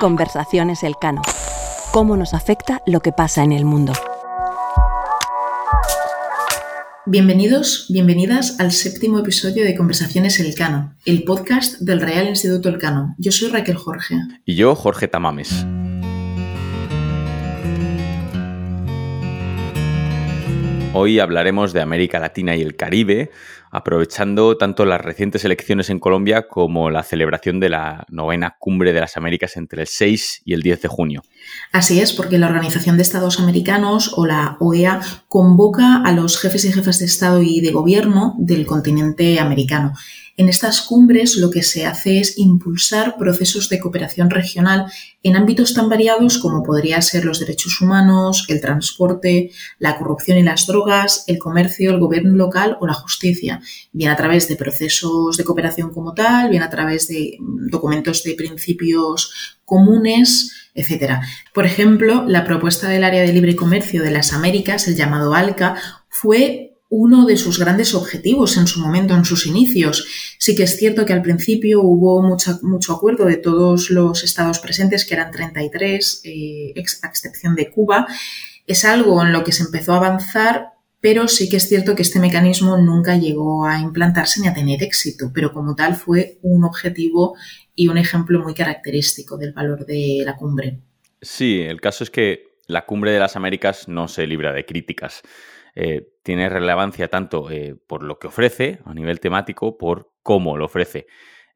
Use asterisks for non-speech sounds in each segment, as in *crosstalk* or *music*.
Conversaciones Elcano. ¿Cómo nos afecta lo que pasa en el mundo? Bienvenidos, bienvenidas al séptimo episodio de Conversaciones Elcano, el podcast del Real Instituto Elcano. Yo soy Raquel Jorge. Y yo, Jorge Tamames. Hoy hablaremos de América Latina y el Caribe, aprovechando tanto las recientes elecciones en Colombia como la celebración de la novena cumbre de las Américas entre el 6 y el 10 de junio. Así es, porque la Organización de Estados Americanos o la OEA convoca a los jefes y jefas de Estado y de Gobierno del continente americano. En estas cumbres lo que se hace es impulsar procesos de cooperación regional en ámbitos tan variados como podría ser los derechos humanos, el transporte, la corrupción y las drogas, el comercio, el gobierno local o la justicia, bien a través de procesos de cooperación como tal, bien a través de documentos de principios comunes, etc. Por ejemplo, la propuesta del Área de Libre Comercio de las Américas, el llamado ALCA, fue uno de sus grandes objetivos en su momento, en sus inicios. Sí que es cierto que al principio hubo mucho acuerdo de todos los estados presentes, que eran 33, eh, a excepción de Cuba. Es algo en lo que se empezó a avanzar, pero sí que es cierto que este mecanismo nunca llegó a implantarse ni a tener éxito, pero como tal fue un objetivo y un ejemplo muy característico del valor de la cumbre. Sí, el caso es que la cumbre de las Américas no se libra de críticas. Eh, tiene relevancia tanto eh, por lo que ofrece a nivel temático, por cómo lo ofrece.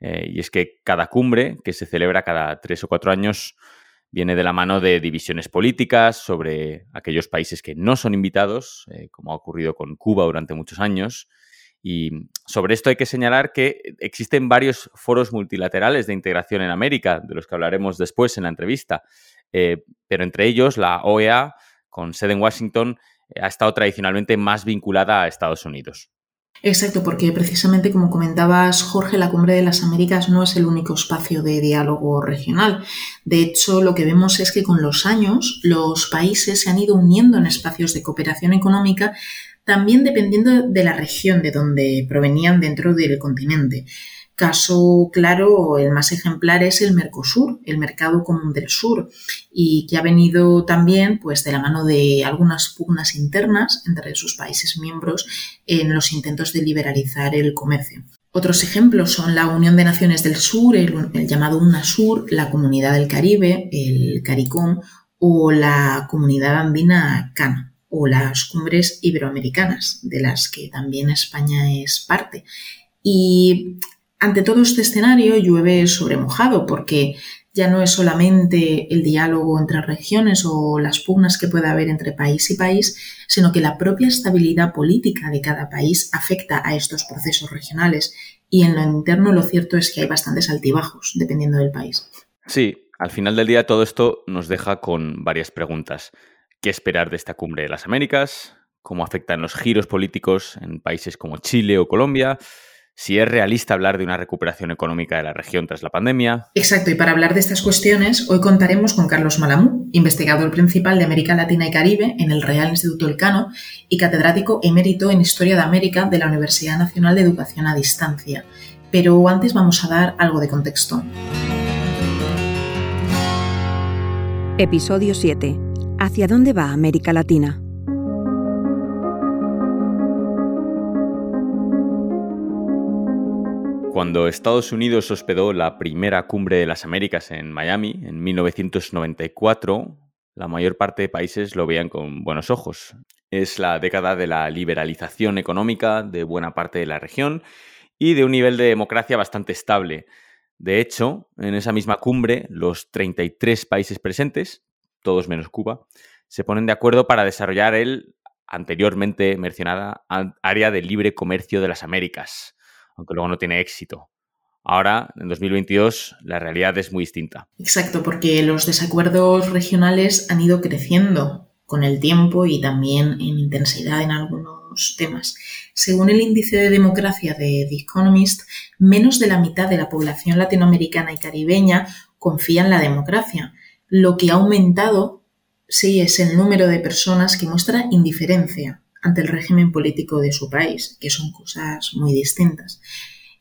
Eh, y es que cada cumbre, que se celebra cada tres o cuatro años, viene de la mano de divisiones políticas sobre aquellos países que no son invitados, como ha ocurrido con Cuba durante muchos años. Y sobre esto hay que señalar que existen varios foros multilaterales de integración en América, de los que hablaremos después en la entrevista. pero entre ellos, la OEA, con sede en Washington, ha estado tradicionalmente más vinculada a Estados Unidos. Exacto, porque precisamente como comentabas, Jorge, la Cumbre de las Américas no es el único espacio de diálogo regional. De hecho, lo que vemos es que con los años los países se han ido uniendo en espacios de cooperación económica, también dependiendo de la región de donde provenían dentro del continente. Caso claro, el más ejemplar es el Mercosur, el Mercado Común del Sur, y que ha venido también pues, de la mano de algunas pugnas internas entre sus países miembros en los intentos de liberalizar el comercio. Otros ejemplos son la Unión de Naciones del Sur, el, llamado UNASUR, la Comunidad del Caribe, el CARICOM, o la Comunidad Andina CAN, o las cumbres iberoamericanas, de las que también España es parte. Y ante todo este escenario llueve sobre mojado porque ya no es solamente el diálogo entre regiones o las pugnas que pueda haber entre país y país, sino que la propia estabilidad política de cada país afecta a estos procesos regionales y en lo interno lo cierto es que hay bastantes altibajos dependiendo del país. Sí, al final del día todo esto nos deja con varias preguntas. ¿Qué esperar de esta cumbre de las Américas? ¿Cómo afectan los giros políticos en países como Chile o Colombia? Si es realista hablar de una recuperación económica de la región tras la pandemia. Exacto, y para hablar de estas cuestiones, hoy contaremos con Carlos Malamú, investigador principal de América Latina y Caribe en el Real Instituto Elcano y catedrático emérito en Historia de América de la Universidad Nacional de Educación a Distancia. Pero antes vamos a dar algo de contexto. Episodio 7. ¿Hacia dónde va América Latina? Cuando Estados Unidos hospedó la primera cumbre de las Américas en Miami en 1994, la mayor parte de países lo veían con buenos ojos. Es la década de la liberalización económica de buena parte de la región y de un nivel de democracia bastante estable. De hecho, en esa misma cumbre, los 33 países presentes, todos menos Cuba, se ponen de acuerdo para desarrollar el anteriormente mencionada área de libre comercio de las Américas, aunque luego no tiene éxito. Ahora, en 2022, la realidad es muy distinta. Exacto, porque los desacuerdos regionales han ido creciendo con el tiempo y también en intensidad en algunos temas. Según el índice de democracia de The Economist, menos de la mitad de la población latinoamericana y caribeña confía en la democracia. Lo que ha aumentado, sí, es el número de personas que muestra indiferencia ante el régimen político de su país, que son cosas muy distintas.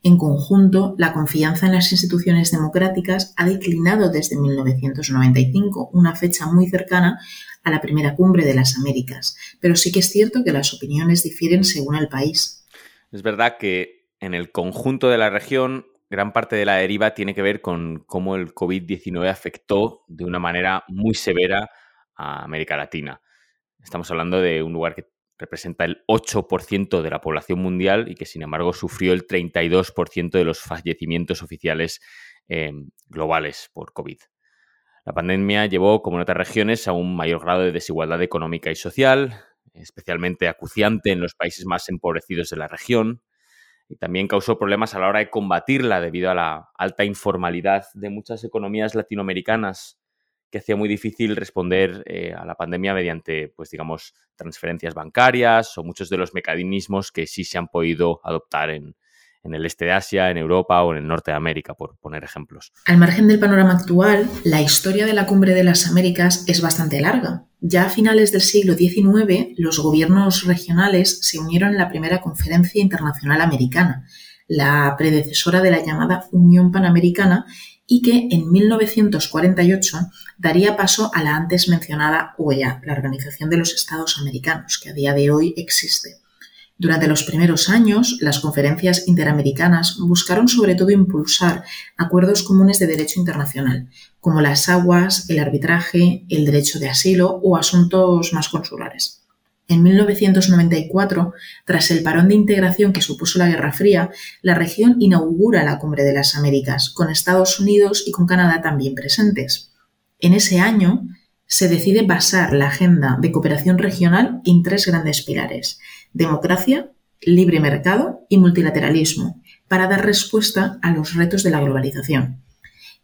En conjunto, la confianza en las instituciones democráticas ha declinado desde 1995, una fecha muy cercana a la primera cumbre de las Américas, pero sí que es cierto que las opiniones difieren según el país. Es verdad que en el conjunto de la región, gran parte de la deriva tiene que ver con cómo el COVID-19 afectó de una manera muy severa a América Latina. Estamos hablando de un lugar que representa el 8% de la población mundial y que sin embargo sufrió el 32% de los fallecimientos oficiales eh, globales por COVID. La pandemia llevó, como en otras regiones, a un mayor grado de desigualdad económica y social, especialmente acuciante en los países más empobrecidos de la región, y también causó problemas a la hora de combatirla debido a la alta informalidad de muchas economías latinoamericanas que hacía muy difícil responder eh, a la pandemia mediante, pues digamos, transferencias bancarias o muchos de los mecanismos que sí se han podido adoptar en, en el este de Asia, en Europa o en el norte de América, por poner ejemplos. Al margen del panorama actual, la historia de la Cumbre de las Américas es bastante larga. Ya a finales del siglo XIX, los gobiernos regionales se unieron en la primera Conferencia Internacional Americana, la predecesora de la llamada Unión Panamericana, y que en 1948 daría paso a la antes mencionada OEA, la Organización de los Estados Americanos, que a día de hoy existe. Durante los primeros años, las conferencias interamericanas buscaron sobre todo impulsar acuerdos comunes de derecho internacional, como las aguas, el arbitraje, el derecho de asilo o asuntos más consulares. En 1994, tras el parón de integración que supuso la Guerra Fría, la región inaugura la Cumbre de las Américas, con Estados Unidos y con Canadá también presentes. En ese año, se decide basar la agenda de cooperación regional en tres grandes pilares, democracia, libre mercado y multilateralismo, para dar respuesta a los retos de la globalización.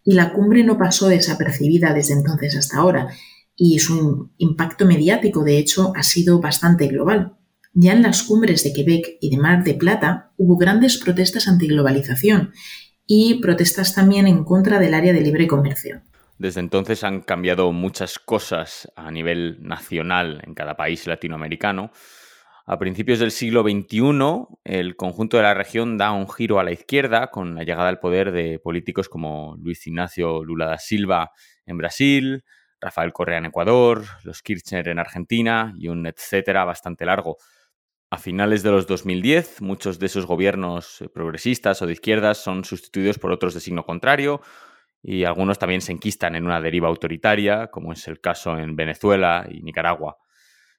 Y la cumbre no pasó desapercibida desde entonces hasta ahora, y su impacto mediático, de hecho, ha sido bastante global. Ya en las cumbres de Quebec y de Mar de Plata hubo grandes protestas antiglobalización y protestas también en contra del área de libre comercio. Desde entonces han cambiado muchas cosas a nivel nacional en cada país latinoamericano. A principios del siglo XXI, el conjunto de la región da un giro a la izquierda con la llegada al poder de políticos como Luis Ignacio Lula da Silva en Brasil, Rafael Correa en Ecuador, los Kirchner en Argentina y un etcétera bastante largo. A finales de los 2010, muchos de esos gobiernos eh, progresistas o de izquierdas son sustituidos por otros de signo contrario y algunos también se enquistan en una deriva autoritaria, como es el caso en Venezuela y Nicaragua.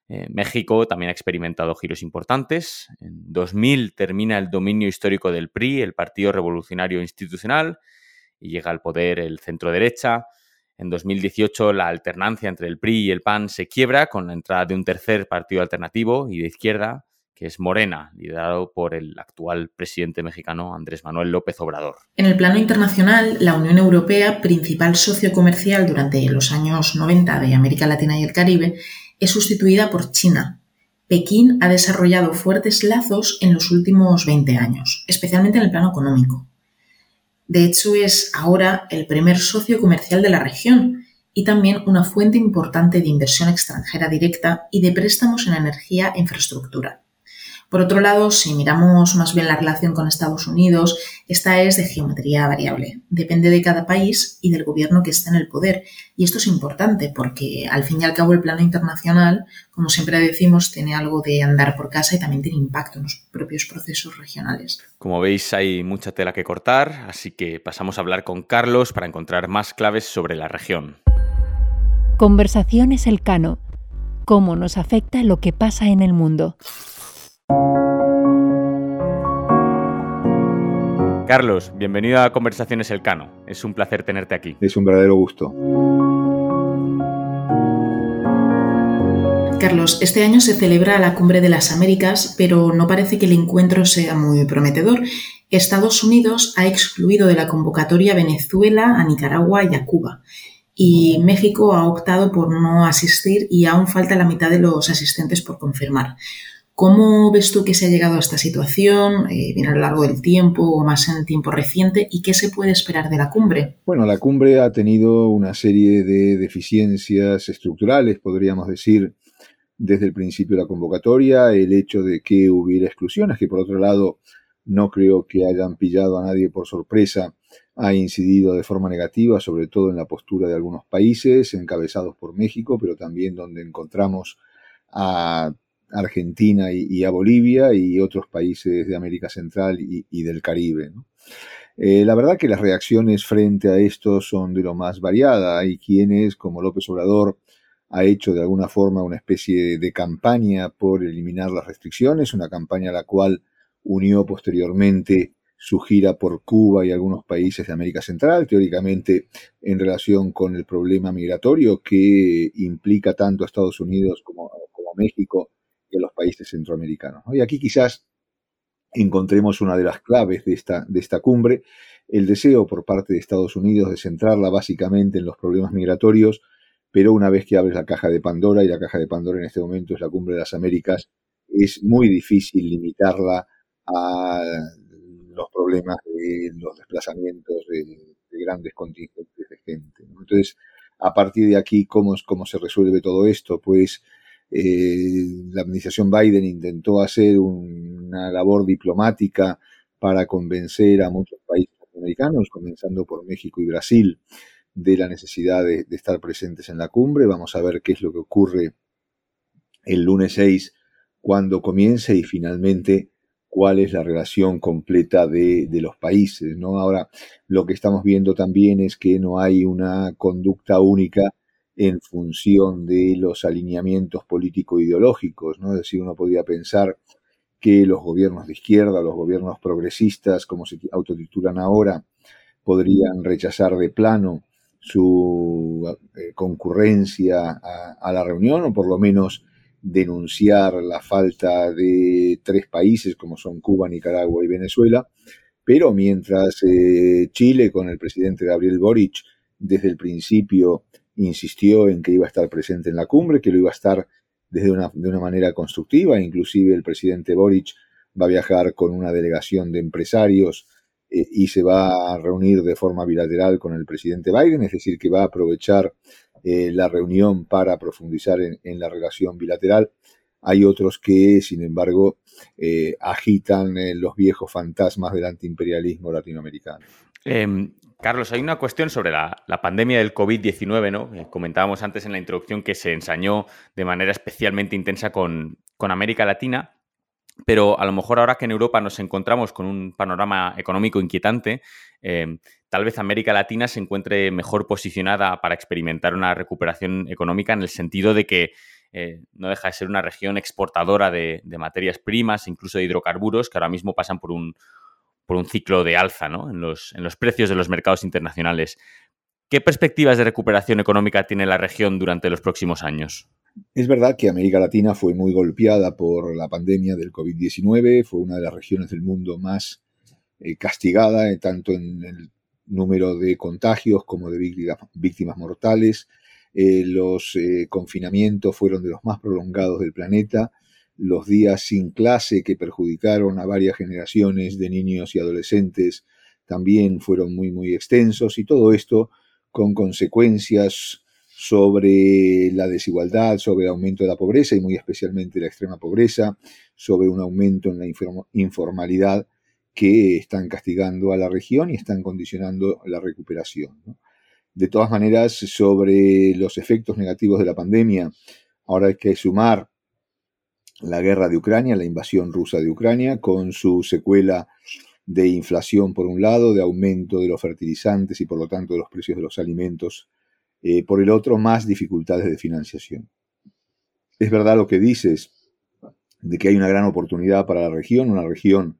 Eh, México también ha experimentado giros importantes. En 2000 termina el dominio histórico del PRI, el Partido Revolucionario Institucional, y llega al poder el centro derecha. En 2018 la alternancia entre el PRI y el PAN se quiebra con la entrada de un tercer partido alternativo y de izquierda, que es Morena, liderado por el actual presidente mexicano Andrés Manuel López Obrador. En el plano internacional, la Unión Europea, principal socio comercial durante los años 90 de América Latina y el Caribe, es sustituida por China. Pekín ha desarrollado fuertes lazos en los últimos 20 años, especialmente en el plano económico. De hecho, es ahora el primer socio comercial de la región y también una fuente importante de inversión extranjera directa y de préstamos en energía e infraestructura. Por otro lado, si miramos más bien la relación con Estados Unidos, esta es de geometría variable. Depende de cada país y del gobierno que esté en el poder. Y esto es importante porque, al fin y al cabo, el plano internacional, como siempre decimos, tiene algo de andar por casa y también tiene impacto en los propios procesos regionales. Como veis, hay mucha tela que cortar, así que pasamos a hablar con Carlos para encontrar más claves sobre la región. Conversaciones Elcano. ¿Cómo nos afecta lo que pasa en el mundo? Carlos, bienvenido a Conversaciones Elcano. Es un placer tenerte aquí. Es un verdadero gusto. Carlos, este año se celebra la Cumbre de las Américas, pero no parece que el encuentro sea muy prometedor. Estados Unidos ha excluido de la convocatoria a Venezuela, a Nicaragua y a Cuba. Y México ha optado por no asistir y aún falta la mitad de los asistentes por confirmar. ¿Cómo ves tú que se ha llegado a esta situación, eh, bien a lo largo del tiempo o más en el tiempo reciente, y qué se puede esperar de la cumbre? Bueno, la cumbre ha tenido una serie de deficiencias estructurales, podríamos decir, desde el principio de la convocatoria, el hecho de que hubiera exclusiones, que por otro lado no creo que hayan pillado a nadie por sorpresa, ha incidido de forma negativa, sobre todo en la postura de algunos países, encabezados por México, pero también donde encontramos a Argentina y, a Bolivia y otros países de América Central y, del Caribe. Eh, la verdad que las reacciones frente a esto son de lo más variada. Hay quienes, como López Obrador, ha hecho de alguna forma una especie de campaña por eliminar las restricciones, una campaña a la cual unió posteriormente su gira por Cuba y algunos países de América Central, teóricamente en relación con el problema migratorio que implica tanto a Estados Unidos como, como a México a los países centroamericanos. Y aquí quizás encontremos una de las claves de esta, de esta cumbre, el deseo por parte de Estados Unidos de centrarla básicamente en los problemas migratorios, pero una vez que abres la caja de Pandora, y la caja de Pandora en este momento es la cumbre de las Américas, es muy difícil limitarla a los problemas de los desplazamientos de, grandes contingentes de gente. Entonces, a partir de aquí, ¿cómo, ¿cómo se resuelve todo esto? Pues eh, la administración Biden intentó hacer una labor diplomática para convencer a muchos países americanos, comenzando por México y Brasil, de la necesidad de, de, estar presentes en la cumbre. Vamos a ver qué es lo que ocurre el lunes 6 cuando comience y finalmente cuál es la relación completa de, los países. ¿no? Ahora, lo que estamos viendo también es que no hay una conducta única en función de los alineamientos político-ideológicos. ¿no? Es decir, uno podría pensar que los gobiernos de izquierda, los gobiernos progresistas, como se autotitulan ahora, podrían rechazar de plano su eh, concurrencia a, la reunión o por lo menos denunciar la falta de tres países como son Cuba, Nicaragua y Venezuela, pero mientras eh, Chile con el presidente Gabriel Boric desde el principio insistió en que iba a estar presente en la cumbre, que lo iba a estar desde una, de una manera constructiva, inclusive el presidente Boric va a viajar con una delegación de empresarios eh, y se va a reunir de forma bilateral con el presidente Biden, es decir, que va a aprovechar eh, la reunión para profundizar en, la relación bilateral. Hay otros que, sin embargo, eh, agitan los viejos fantasmas del antiimperialismo latinoamericano. Carlos, hay una cuestión sobre la, pandemia del COVID-19, ¿no? comentábamos antes en la introducción que se ensañó de manera especialmente intensa con, con América Latina pero a lo mejor ahora que en Europa nos encontramos con un panorama económico inquietante, em, tal vez América Latina se encuentre mejor posicionada para experimentar una recuperación económica en el sentido de que eh, no deja de ser una región exportadora de, materias primas, incluso de hidrocarburos, que ahora mismo pasan por un, por un ciclo de alza en, los, en los precios de los mercados internacionales. ¿Qué perspectivas de recuperación económica tiene la región durante los próximos años? Es verdad que América Latina fue muy golpeada por la pandemia del COVID-19, fue una de las regiones del mundo más eh, castigada, eh, tanto en el número de contagios como de víctimas, mortales. Eh, los confinamientos fueron de los más prolongados del planeta. Los días sin clase que perjudicaron a varias generaciones de niños y adolescentes también fueron muy, muy extensos y todo esto con consecuencias sobre la desigualdad, sobre el aumento de la pobreza y muy especialmente la extrema pobreza, sobre un aumento en la informalidad que están castigando a la región y están condicionando la recuperación. De todas maneras, sobre los efectos negativos de la pandemia, ahora hay que sumar la guerra de Ucrania, la invasión rusa de Ucrania, con su secuela de inflación por un lado, de aumento de los fertilizantes y por lo tanto de los precios de los alimentos eh, por el otro, más dificultades de financiación. Es verdad lo que dices, de que hay una gran oportunidad para la región, una región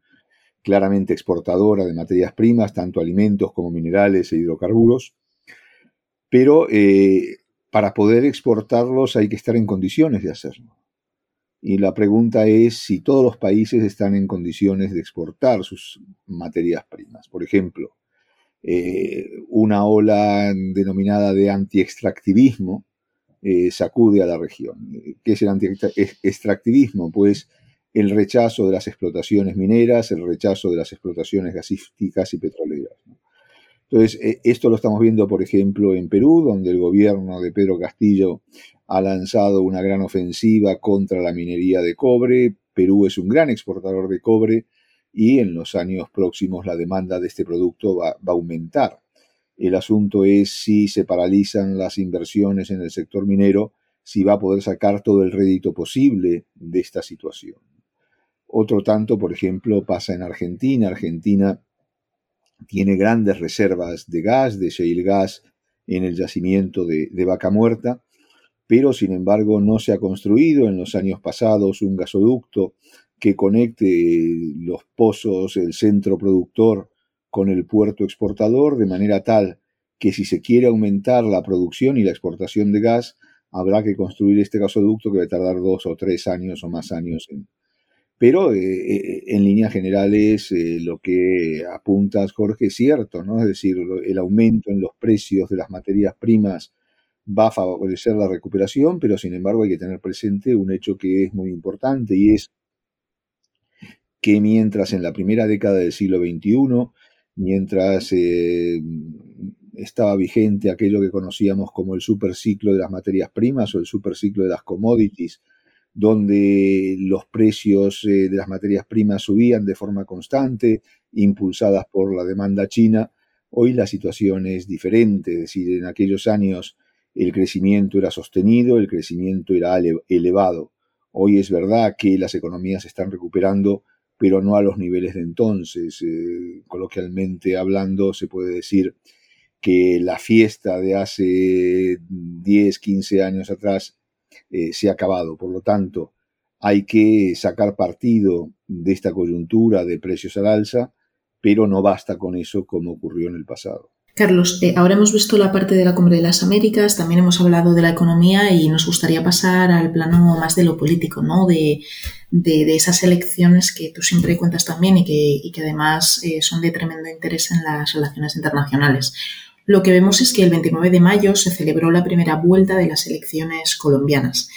claramente exportadora de materias primas, tanto alimentos como minerales e hidrocarburos, pero eh, para poder exportarlos hay que estar en condiciones de hacerlo. Y la pregunta es si todos los países están en condiciones de exportar sus materias primas. Por ejemplo, eh, una ola denominada de anti-extractivismo eh, sacude a la región. ¿Qué es el anti-extractivismo? Pues el rechazo de las explotaciones mineras, el rechazo de las explotaciones gasísticas y petroleras. Entonces, eh, esto lo estamos viendo, por ejemplo, en Perú, donde el gobierno de Pedro Castillo ha lanzado una gran ofensiva contra la minería de cobre. Perú es un gran exportador de cobre y en los años próximos la demanda de este producto va, a aumentar. El asunto es si se paralizan las inversiones en el sector minero, si va a poder sacar todo el rédito posible de esta situación. Otro tanto, por ejemplo, pasa en Argentina. Argentina tiene grandes reservas de gas, de shale gas, en el yacimiento de, Vaca Muerta, pero sin embargo no se ha construido en los años pasados un gasoducto que conecte los pozos, el centro productor con el puerto exportador, de manera tal que si se quiere aumentar la producción y la exportación de gas, habrá que construir este gasoducto que va a tardar dos o tres años o más años en, pero eh, eh, en líneas generales eh, lo que apuntas, Jorge, es cierto, ¿no? Es decir, el aumento en los precios de las materias primas va a favorecer la recuperación, pero sin embargo hay que tener presente un hecho que es muy importante y es que mientras en la primera década del siglo XXI, mientras estaba vigente aquello que conocíamos como el superciclo de las materias primas o el superciclo de las commodities, donde los precios eh, de las materias primas subían de forma constante, impulsadas por la demanda china. Hoy la situación es diferente, es decir, en aquellos años el crecimiento era sostenido, el crecimiento era elevado. Hoy es verdad que las economías se están recuperando, pero no a los niveles de entonces. Eh, coloquialmente hablando, se puede decir que la fiesta de hace 10, 15 años atrás eh, se ha acabado. Por lo tanto, hay que sacar partido de esta coyuntura de precios al alza, pero no basta con eso como ocurrió en el pasado. Carlos, eh, ahora hemos visto la parte de la Cumbre de las Américas, también hemos hablado de la economía y nos gustaría pasar al plano más de lo político, ¿no? De, esas elecciones que tú siempre cuentas también y que, además eh, son de tremendo interés en las relaciones internacionales. Lo que vemos es que el 29 de mayo se celebró la primera vuelta de las elecciones colombianas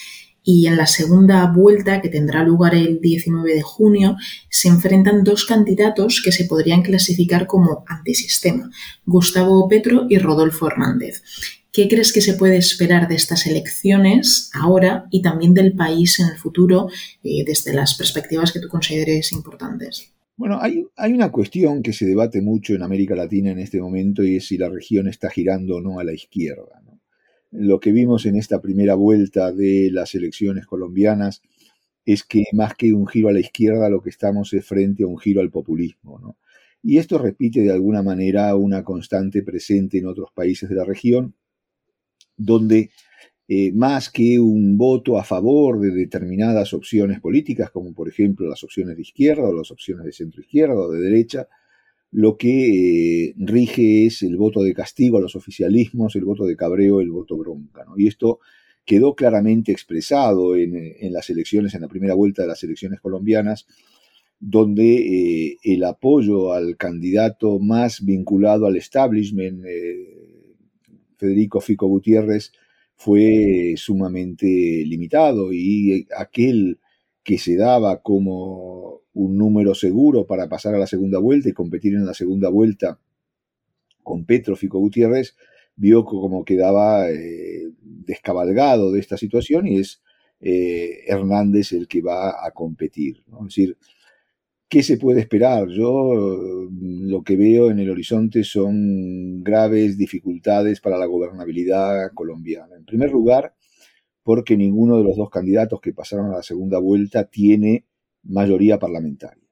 y en la segunda vuelta, que tendrá lugar el 19 de junio, se enfrentan dos candidatos que se podrían clasificar como antisistema, Gustavo Petro y Rodolfo Hernández. ¿Qué crees que se puede esperar de estas elecciones ahora y también del país en el futuro eh, desde las perspectivas que tú consideres importantes? Bueno, hay, una cuestión que se debate mucho en América Latina en este momento y es si la región está girando o no a la izquierda. Lo que vimos en esta primera vuelta de las elecciones colombianas es que más que un giro a la izquierda, lo que estamos es frente a un giro al populismo. Y esto repite de alguna manera una constante presente en otros países de la región, donde eh, más que un voto a favor de determinadas opciones políticas, como por ejemplo las opciones de izquierda o las opciones de centro izquierda o de derecha, lo que eh, rige es el voto de castigo a los oficialismos, el voto de cabreo, el voto bronca. Y esto quedó claramente expresado en, las elecciones, en la primera vuelta de las elecciones colombianas, donde eh, el apoyo al candidato más vinculado al establishment, Federico Fico Gutiérrez, fue sumamente limitado y aquel que se daba como un número seguro para pasar a la segunda vuelta y competir en la segunda vuelta con Petro Fico Gutiérrez, vio como quedaba eh, descabalgado de esta situación y es eh, Hernández el que va a competir. Es decir, ¿Qué se puede esperar? Yo lo que veo en el horizonte son graves dificultades para la gobernabilidad colombiana. En primer lugar, porque ninguno de los dos candidatos que pasaron a la segunda vuelta tiene mayoría parlamentaria.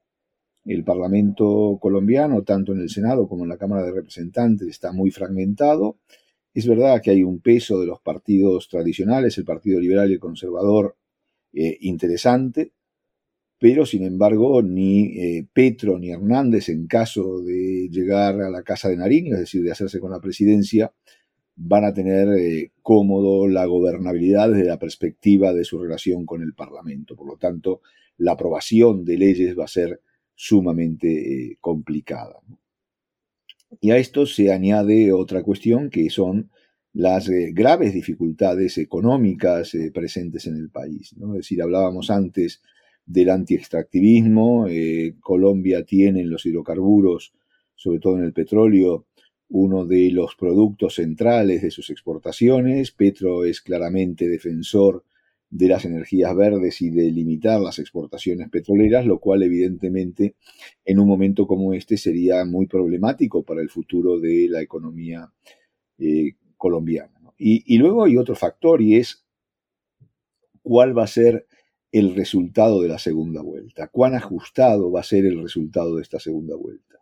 El Parlamento colombiano, tanto en el Senado como en la Cámara de Representantes, está muy fragmentado. Es verdad que hay un peso de los partidos tradicionales, el Partido Liberal y el Conservador, eh, interesante, pero sin embargo ni eh, Petro ni Hernández, en caso de llegar a la Casa de Nariño, es decir, de hacerse con la presidencia, van a tener eh, cómodo la gobernabilidad desde la perspectiva de su relación con el Parlamento. Por lo tanto, la aprobación de leyes va a ser sumamente eh, complicada. Y a esto se añade otra cuestión que son las graves dificultades económicas presentes en el país. Es decir, hablábamos antes del antiextractivismo. Eh, Colombia tiene en los hidrocarburos, sobre todo en el petróleo, uno de los productos centrales de sus exportaciones. Petro es claramente defensor de las energías verdes y de limitar las exportaciones petroleras, lo cual evidentemente en un momento como este sería muy problemático para el futuro de la economía eh, colombiana. Y, luego hay otro factor y es cuál va a ser el resultado de la segunda vuelta, cuán ajustado va a ser el resultado de esta segunda vuelta.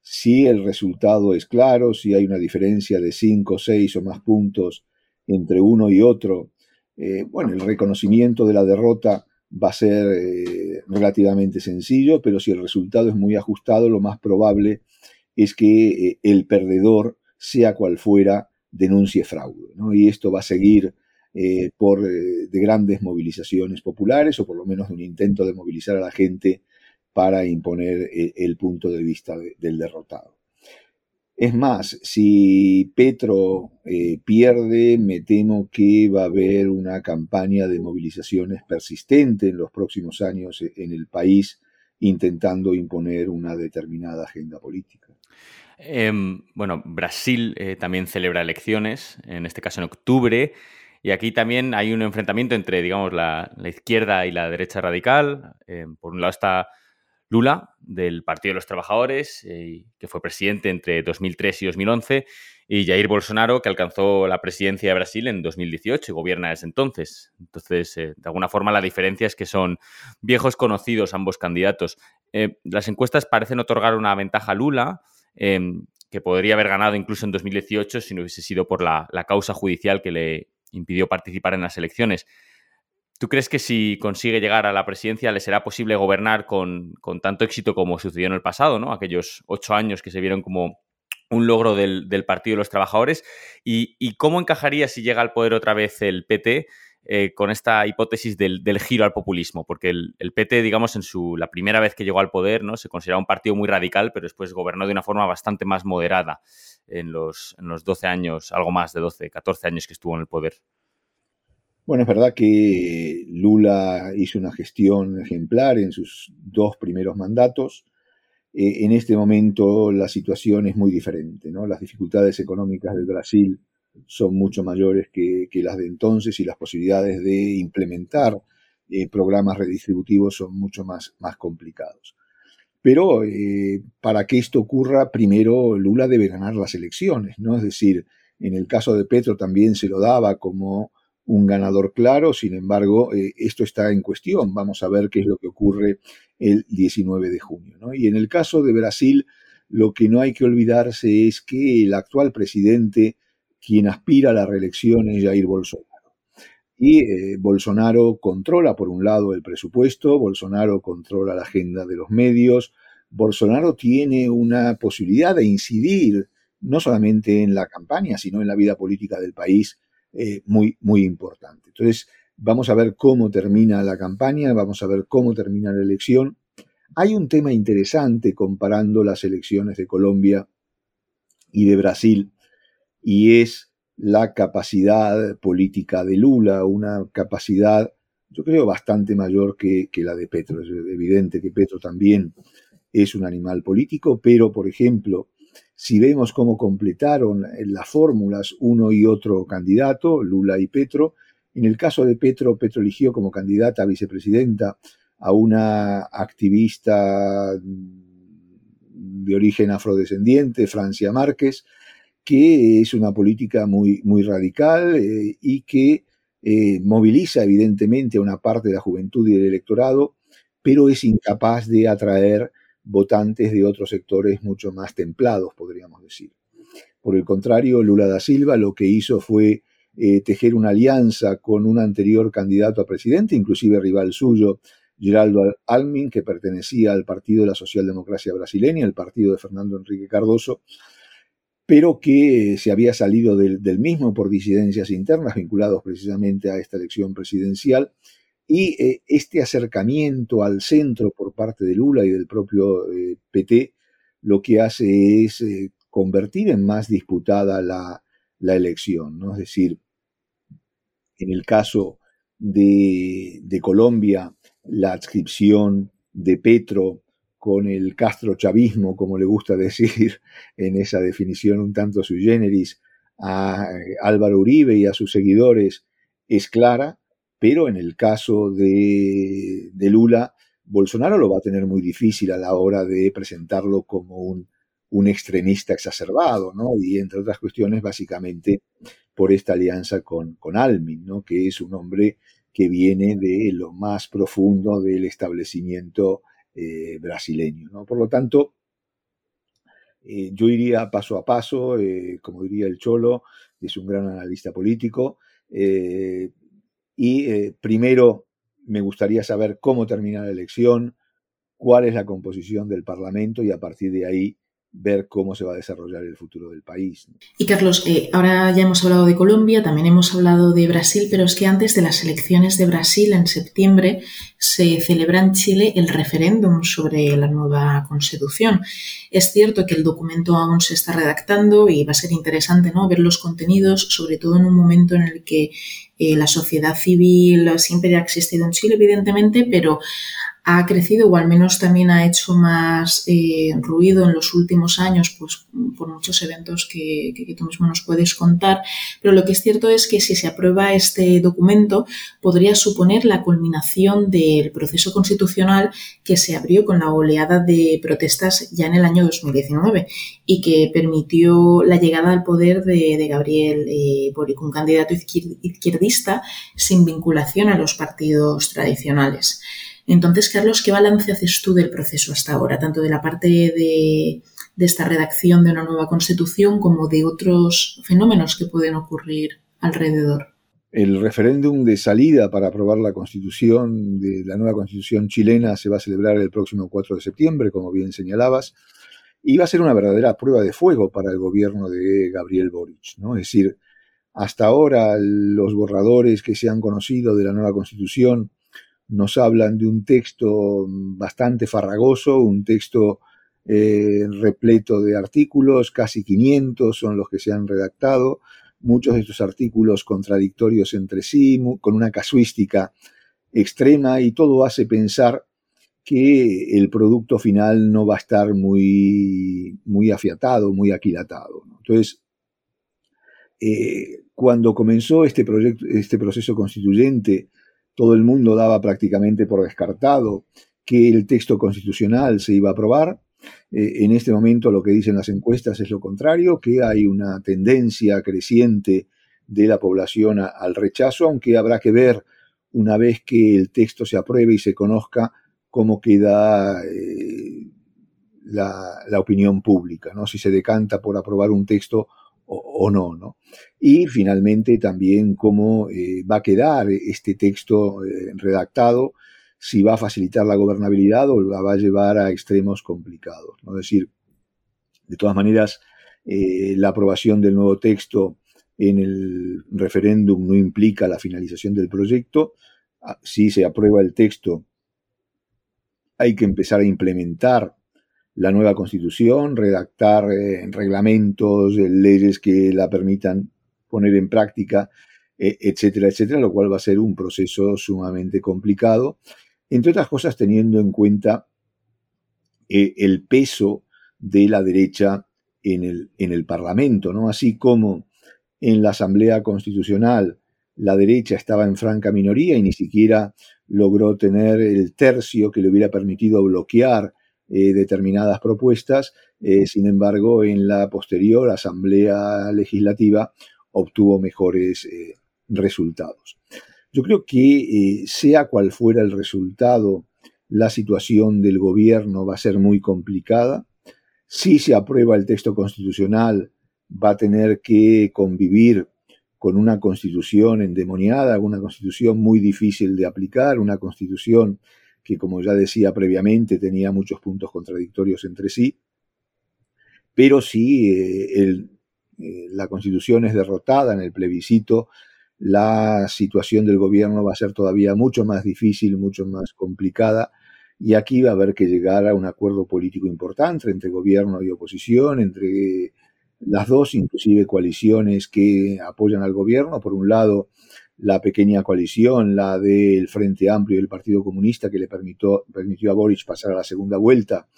Si el resultado es claro, si hay una diferencia de 5, 6 o más puntos entre uno y otro, eh, bueno, el reconocimiento de la derrota va a ser eh, relativamente sencillo, pero si el resultado es muy ajustado, lo más probable es que eh, el perdedor, sea cual fuera, denuncie fraude. Y esto va a seguir por de grandes movilizaciones populares o por lo menos un intento de movilizar a la gente para imponer el, punto de vista del derrotado. Es más, si Petro eh, pierde, me temo que va a haber una campaña de movilizaciones persistente en los próximos años en el país, intentando imponer una determinada agenda política. Em, bueno, Brasil eh, también celebra elecciones, en este caso en octubre, y aquí también hay un enfrentamiento entre, digamos, la, izquierda y la derecha radical. Em, por un lado está Lula, del Partido de los Trabajadores, eh, que fue presidente entre 2003 y 2011, y Jair Bolsonaro, que alcanzó la presidencia de Brasil en 2018 y gobierna desde entonces. Entonces, eh, de alguna forma, la diferencia es que son viejos conocidos ambos candidatos. Eh, las encuestas parecen otorgar una ventaja a Lula, que podría haber ganado incluso en 2018 si no hubiese sido por la causa judicial que le impidió participar en las elecciones. ¿Tú crees que si consigue llegar a la presidencia le será posible gobernar con, tanto éxito como sucedió en el pasado, ¿no? Aquellos ocho años que se vieron como un logro del, Partido de los Trabajadores. ¿Y, cómo encajaría si llega al poder otra vez el PT eh, con esta hipótesis del, giro al populismo? Porque el, PT, digamos, en su la primera vez que llegó al poder, ¿no? Se consideraba un partido muy radical, pero después gobernó de una forma bastante más moderada en los, en los 12 años, algo más de 12, 14 años que estuvo en el poder. Bueno, es verdad que Lula hizo una gestión ejemplar en sus dos primeros mandatos. Eh, en este momento la situación es muy diferente, ¿no? Las dificultades económicas del Brasil son mucho mayores que, las de entonces y las posibilidades de implementar eh, programas redistributivos son mucho más, más complicados. Pero eh, para que esto ocurra, primero Lula debe ganar las elecciones, ¿no? Es decir, en el caso de Petro también se lo daba como un ganador claro, sin embargo, eh, esto está en cuestión. Vamos a ver qué es lo que ocurre el 19 de junio. Y en el caso de Brasil, lo que no hay que olvidarse es que el actual presidente, quien aspira a la reelección, es Jair Bolsonaro. Y eh, Bolsonaro controla, por un lado, el presupuesto, Bolsonaro controla la agenda de los medios, Bolsonaro tiene una posibilidad de incidir no solamente en la campaña, sino en la vida política del país eh, muy, muy importante. Entonces, vamos a ver cómo termina la campaña, vamos a ver cómo termina la elección. Hay un tema interesante comparando las elecciones de Colombia y de Brasil, y es la capacidad política de Lula, una capacidad, yo creo, bastante mayor que, que la de Petro. Es evidente que Petro también es un animal político, pero, por ejemplo, si vemos cómo completaron las fórmulas uno y otro candidato, Lula y Petro, en el caso de Petro, Petro eligió como candidata a vicepresidenta a una activista de origen afrodescendiente, Francia Márquez, que es una política muy, muy radical eh, y que eh, moviliza evidentemente a una parte de la juventud y del electorado, pero es incapaz de atraer votantes de otros sectores mucho más templados, podríamos decir. Por el contrario, Lula da Silva lo que hizo fue eh, tejer una alianza con un anterior candidato a presidente, inclusive rival suyo, Geraldo Almin, que pertenecía al Partido de la Socialdemocracia Brasileña, el partido de Fernando Enrique Cardoso, pero que se había salido del, mismo por disidencias internas vinculados precisamente a esta elección presidencial y eh, este acercamiento al centro por parte de Lula y del propio eh, PT lo que hace es eh, convertir en más disputada la, elección. Es decir, en el caso de, Colombia, la adscripción de Petro con el Castro chavismo, como le gusta *laughs* decir en esa definición un tanto sui generis, a Álvaro Uribe y a sus seguidores, es clara pero en el caso de, de Lula, Bolsonaro lo va a tener muy difícil a la hora de presentarlo como un, un extremista exacerbado, ¿no? Y entre otras cuestiones, básicamente por esta alianza con, con Almin, ¿no? Que es un hombre que viene de lo más profundo del establecimiento eh, brasileño. Por lo tanto, eh, yo iría paso a paso, eh, como diría el Cholo, es un gran analista político, y primero me gustaría saber cómo termina la elección, cuál es la composición del Parlamento y a partir de ahí ver cómo se va a desarrollar el futuro del país. Y Carlos, eh, ahora ya hemos hablado de Colombia, también hemos hablado de Brasil, pero es que antes de las elecciones de Brasil en septiembre se celebra en Chile el referéndum sobre la nueva constitución. Es cierto que el documento aún se está redactando y va a ser interesante ¿no? ver los contenidos, sobre todo en un momento en el que eh, la sociedad civil siempre ha existido en Chile, evidentemente, pero ha crecido o al menos también ha hecho más eh, ruido en los últimos años pues, por muchos eventos que, tú mismo nos puedes contar. Pero lo que es cierto es que si se aprueba este documento podría suponer la culminación del proceso constitucional que se abrió con la oleada de protestas ya en el año 2019 y que permitió la llegada al poder de, de Gabriel eh, Boric, un candidato izquierdista sin vinculación a los partidos tradicionales. Entonces, Carlos, ¿qué balance haces tú del proceso hasta ahora, tanto de la parte de, esta redacción de una nueva constitución como de otros fenómenos que pueden ocurrir alrededor? El referéndum de salida para aprobar la constitución de la nueva constitución chilena se va a celebrar el próximo 4 de septiembre, como bien señalabas, y va a ser una verdadera prueba de fuego para el gobierno de Gabriel Boric. ¿no? Es decir, hasta ahora los borradores que se han conocido de la nueva constitución nos hablan de un texto bastante farragoso, un texto eh, repleto de artículos, casi 500 son los que se han redactado, muchos de estos artículos contradictorios entre sí, con una casuística extrema y todo hace pensar que el producto final no va a estar muy, muy afiatado, muy aquilatado. Entonces, eh, cuando comenzó este, proyecto, este proceso constituyente, todo el mundo daba prácticamente por descartado que el texto constitucional se iba a aprobar. Eh, en este momento lo que dicen las encuestas es lo contrario, que hay una tendencia creciente de la población al rechazo, aunque habrá que ver una vez que el texto se apruebe y se conozca cómo queda eh, la, la, opinión pública, ¿no? si se decanta por aprobar un texto o, no, no. Y finalmente también cómo eh, va a quedar este texto eh, redactado, si va a facilitar la gobernabilidad o la va a llevar a extremos complicados. ¿no? Es decir, de todas maneras, eh, la aprobación del nuevo texto en el referéndum no implica la finalización del proyecto. Ah, si se aprueba el texto, hay que empezar a implementar la nueva constitución, redactar eh, reglamentos, eh, leyes que la permitan poner en práctica, eh, etcétera, etcétera, lo cual va a ser un proceso sumamente complicado, entre otras cosas teniendo en cuenta el peso de la derecha en el, en el Parlamento, ¿no? Así como en la Asamblea Constitucional la derecha estaba en franca minoría y ni siquiera logró tener el tercio que le hubiera permitido bloquear eh, determinadas propuestas, eh, sin embargo, en la posterior Asamblea Legislativa obtuvo mejores eh, resultados. Yo creo que sea cual fuera el resultado, la situación del gobierno va a ser muy complicada. Si se aprueba el texto constitucional, va a tener que convivir con una constitución endemoniada, una constitución muy difícil de aplicar, una constitución que como ya decía previamente tenía muchos puntos contradictorios entre sí, pero si eh, eh, la constitución es derrotada en el plebiscito, la situación del gobierno va a ser todavía mucho más difícil, mucho más complicada, y aquí va a haber que llegar a un acuerdo político importante entre gobierno y oposición, entre las dos, inclusive coaliciones que apoyan al gobierno. Por un lado, la pequeña coalición, la del Frente Amplio y el Partido Comunista, que le permitió, permitió a Boric pasar a la segunda vuelta,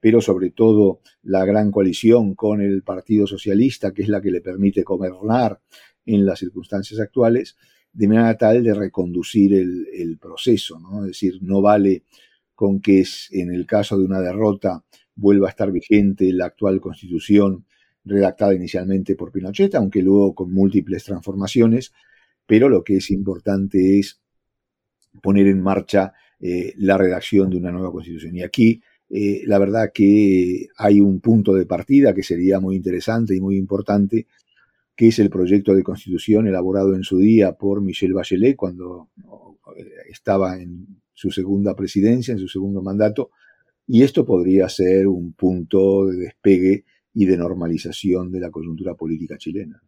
pero sobre todo la gran coalición con el Partido Socialista, que es la que le permite gobernar en las circunstancias actuales, de manera tal de reconducir el, proceso, ¿no? Es decir, no vale con que en el caso de una derrota vuelva a estar vigente la actual constitución redactada inicialmente por Pinochet, aunque luego con múltiples transformaciones, pero lo que es importante es poner en marcha eh, la redacción de una nueva constitución. Y aquí eh, la verdad que hay un punto de partida que sería muy interesante y muy importante, que es el proyecto de constitución elaborado en su día por Michel Bachelet cuando estaba en su segunda presidencia, en su segundo mandato, y esto podría ser un punto de despegue y de normalización de la coyuntura política chilena.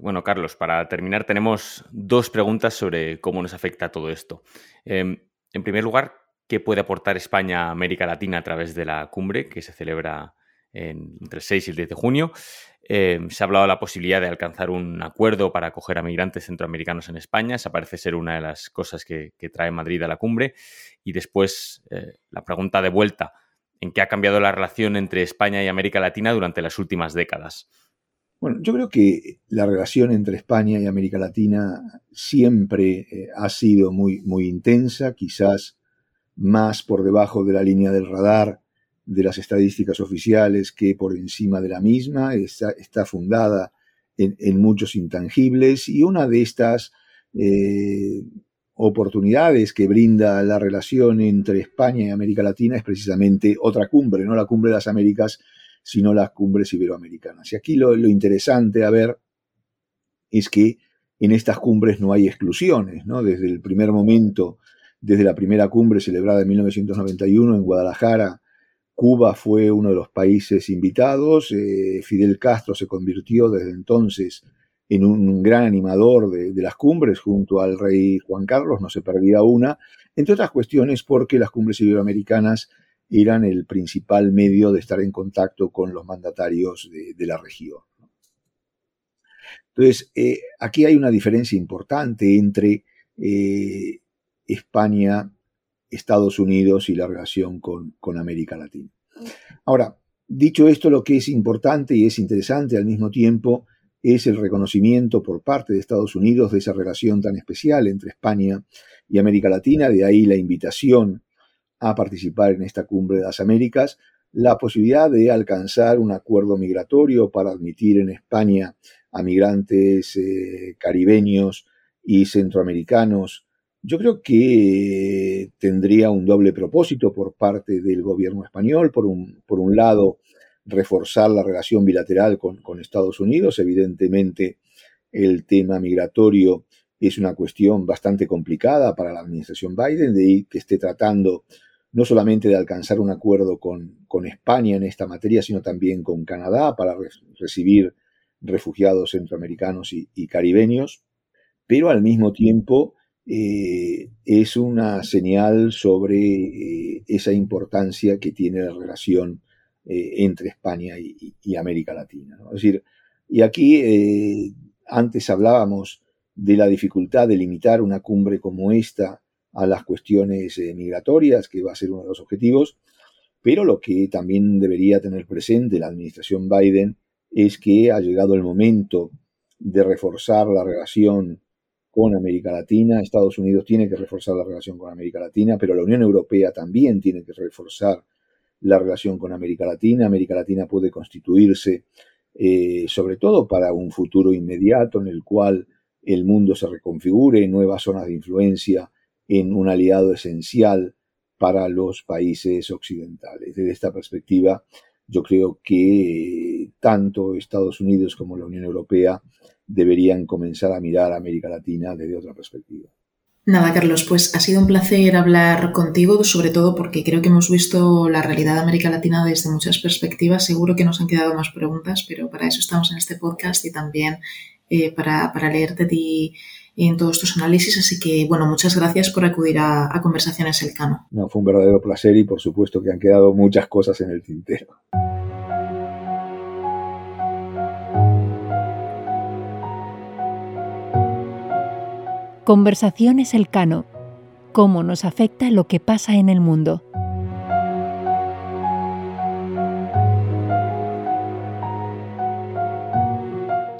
Bueno, Carlos, para terminar tenemos dos preguntas sobre cómo nos afecta todo esto. Em, en primer lugar, ¿qué puede aportar España a América Latina a través de la cumbre que se celebra entre el 6 y el 10 de junio? Em, se ha hablado de la posibilidad de alcanzar un acuerdo para acoger a migrantes centroamericanos en España. Esa parece ser una de las cosas que, trae Madrid a la cumbre. Y después, eh, la pregunta de vuelta, ¿en qué ha cambiado la relación entre España y América Latina durante las últimas décadas? Bueno, yo creo que la relación entre España y América Latina siempre eh, ha sido muy, muy intensa, quizás más por debajo de la línea del radar de las estadísticas oficiales que por encima de la misma, está, está fundada en, muchos intangibles y una de estas eh, oportunidades que brinda la relación entre España y América Latina es precisamente otra cumbre, no la cumbre de las Américas, sino las cumbres iberoamericanas. Y aquí lo, interesante a ver es que en estas cumbres no hay exclusiones, ¿no? Desde el primer momento, desde la primera cumbre celebrada en 1991 en Guadalajara, Cuba fue uno de los países invitados, eh, Fidel Castro se convirtió desde entonces en un gran animador de, de, las cumbres junto al rey Juan Carlos, no se perdía una, entre otras cuestiones porque las cumbres iberoamericanas eran el principal medio de estar en contacto con los mandatarios de, la región. Entonces, eh, aquí hay una diferencia importante entre eh, España, Estados Unidos y la relación con, con América Latina. Ahora, dicho esto, lo que es importante y es interesante al mismo tiempo es el reconocimiento por parte de Estados Unidos de esa relación tan especial entre España y América Latina, de ahí la invitación a participar en esta cumbre de las Américas, la posibilidad de alcanzar un acuerdo migratorio para admitir en España a migrantes eh, caribeños y centroamericanos. Yo creo que tendría un doble propósito por parte del gobierno español. Por un, por un lado, reforzar la relación bilateral con, con Estados Unidos. Evidentemente, el tema migratorio es una cuestión bastante complicada para la administración Biden, de ahí que esté tratando no solamente de alcanzar un acuerdo con, España en esta materia, sino también con Canadá para recibir refugiados centroamericanos y, caribeños, pero al mismo tiempo eh, es una señal sobre eh, esa importancia que tiene la relación eh, entre España y, América Latina. Es decir, y aquí antes hablábamos de la dificultad de limitar una cumbre como esta a las cuestiones eh, migratorias, que va a ser uno de los objetivos, pero lo que también debería tener presente la administración Biden es que ha llegado el momento de reforzar la relación con América Latina. Estados Unidos tiene que reforzar la relación con América Latina, pero la Unión Europea también tiene que reforzar la relación con América Latina. América Latina puede constituirse eh, sobre todo para un futuro inmediato en el cual el mundo se reconfigure, nuevas zonas de influencia en un aliado esencial para los países occidentales. Desde esta perspectiva, yo creo que tanto Estados Unidos como la Unión Europea deberían comenzar a mirar a América Latina desde otra perspectiva. Nada, Carlos, pues ha sido un placer hablar contigo, sobre todo porque creo que hemos visto la realidad de América Latina desde muchas perspectivas. Seguro que nos han quedado más preguntas, pero para eso estamos en este podcast y también eh, para, para leerte de ti en todos tus análisis. Así que, bueno, muchas gracias por acudir a, a Conversaciones Elcano. No, fue un verdadero placer y por supuesto que han quedado muchas cosas en el tintero. Conversaciones Elcano. ¿Cómo nos afecta lo que pasa en el mundo?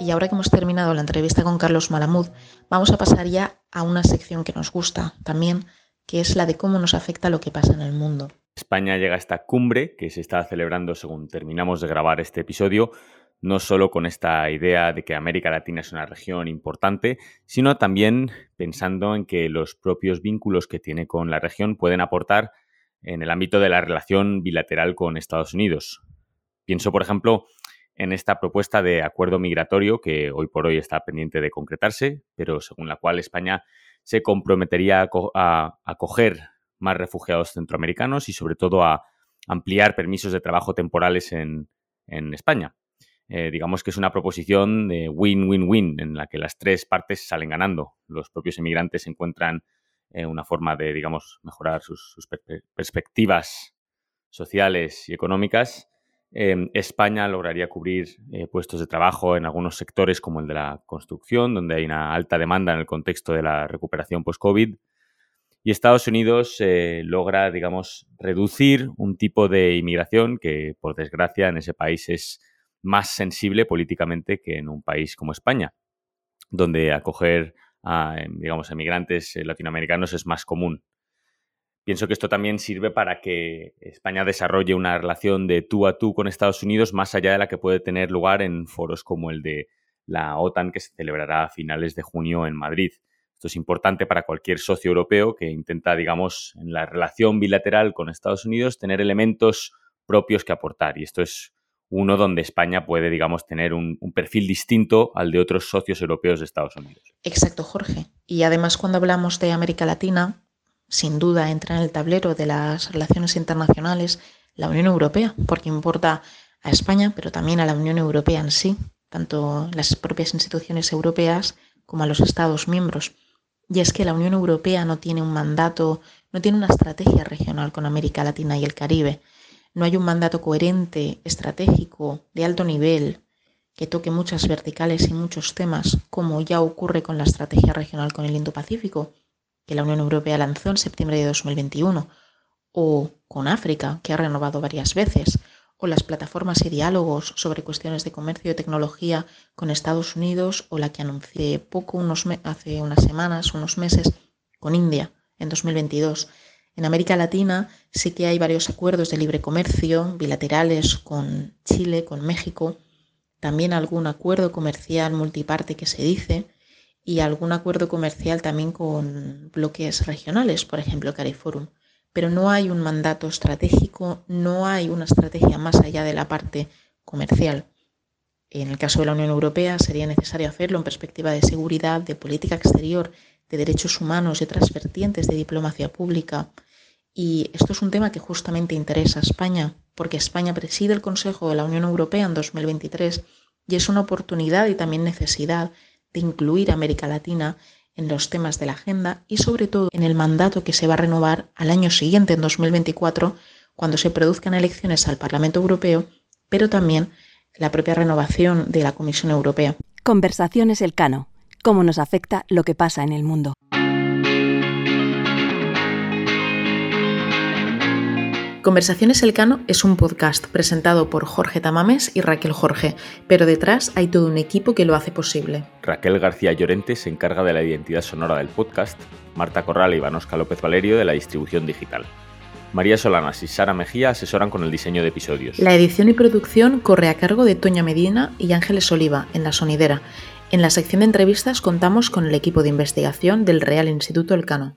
Y ahora que hemos terminado la entrevista con Carlos Malamud, vamos a pasar ya a una sección que nos gusta también, que es la de cómo nos afecta lo que pasa en el mundo. España llega a esta cumbre que se está celebrando según terminamos de grabar este episodio, no solo con esta idea de que América Latina es una región importante, sino también pensando en que los propios vínculos que tiene con la región pueden aportar en el ámbito de la relación bilateral con Estados Unidos. Pienso, por ejemplo, en esta propuesta de acuerdo migratorio que hoy por hoy está pendiente de concretarse, pero según la cual España se comprometería a, acoger más refugiados centroamericanos y sobre todo a ampliar permisos de trabajo temporales en, España. Eh, digamos que es una proposición de win-win-win en la que las tres partes salen ganando. Los propios inmigrantes encuentran eh, una forma de, digamos, mejorar sus, perspectivas sociales y económicas. España lograría cubrir eh, puestos de trabajo en algunos sectores como el de la construcción, donde hay una alta demanda en el contexto de la recuperación post-COVID. Y Estados Unidos eh, logra, digamos, reducir un tipo de inmigración que, por desgracia, en ese país es más sensible políticamente que en un país como España, donde acoger a, digamos, emigrantes eh, latinoamericanos es más común. Pienso que esto también sirve para que España desarrolle una relación de tú a tú con Estados Unidos más allá de la que puede tener lugar en foros como el de la OTAN que se celebrará a finales de junio en Madrid. Esto es importante para cualquier socio europeo que intenta, digamos, en la relación bilateral con Estados Unidos tener elementos propios que aportar. Y esto es uno donde España puede, digamos, tener un, perfil distinto al de otros socios europeos de Estados Unidos. Exacto, Jorge. Y además cuando hablamos de América Latina, sin duda entra en el tablero de las relaciones internacionales la Unión Europea, porque importa a España, pero también a la Unión Europea en sí, tanto las propias instituciones europeas como a los Estados miembros. Y es que la Unión Europea no tiene un mandato, no tiene una estrategia regional con América Latina y el Caribe no hay un mandato coherente, estratégico, de alto nivel, que toque muchas verticales y muchos temas, como ya ocurre con la estrategia regional con el Indo-Pacífico, que la Unión Europea lanzó en septiembre de 2021, o con África, que ha renovado varias veces, o las plataformas y diálogos sobre cuestiones de comercio y tecnología con Estados Unidos, o la que anuncié poco, hace unas semanas, unos meses, con India en 2022. En América Latina sí que hay varios acuerdos de libre comercio bilaterales con Chile, con México, también algún acuerdo comercial multiparte que se dice y algún acuerdo comercial también con bloques regionales, por ejemplo CARIFORUM. Pero no hay un mandato estratégico, no hay una estrategia más allá de la parte comercial. En el caso de la Unión Europea sería necesario hacerlo en perspectiva de seguridad, de política exterior, de derechos humanos y otras vertientes de diplomacia pública, y esto es un tema que justamente interesa a España, porque España preside el Consejo de la Unión Europea en 2023 y es una oportunidad y también necesidad de incluir a América Latina en los temas de la agenda y sobre todo en el mandato que se va a renovar al año siguiente, en 2024, cuando se produzcan elecciones al Parlamento Europeo, pero también la propia renovación de la Comisión Europea. Conversaciones Elcano. ¿Cómo nos afecta lo que pasa en el mundo? Conversaciones Elcano es un podcast presentado por Jorge Tamames y Raquel Jorge, pero detrás hay todo un equipo que lo hace posible. Raquel García Llorente se encarga de la identidad sonora del podcast, Marta Corral y Ivanosca López Valerio de la distribución digital. María Solanas y Sara Mejía asesoran con el diseño de episodios. La edición y producción corre a cargo de Toña Medina y Ángeles Oliva, en La Sonidera. En la sección de entrevistas contamos con el equipo de investigación del Real Instituto Elcano.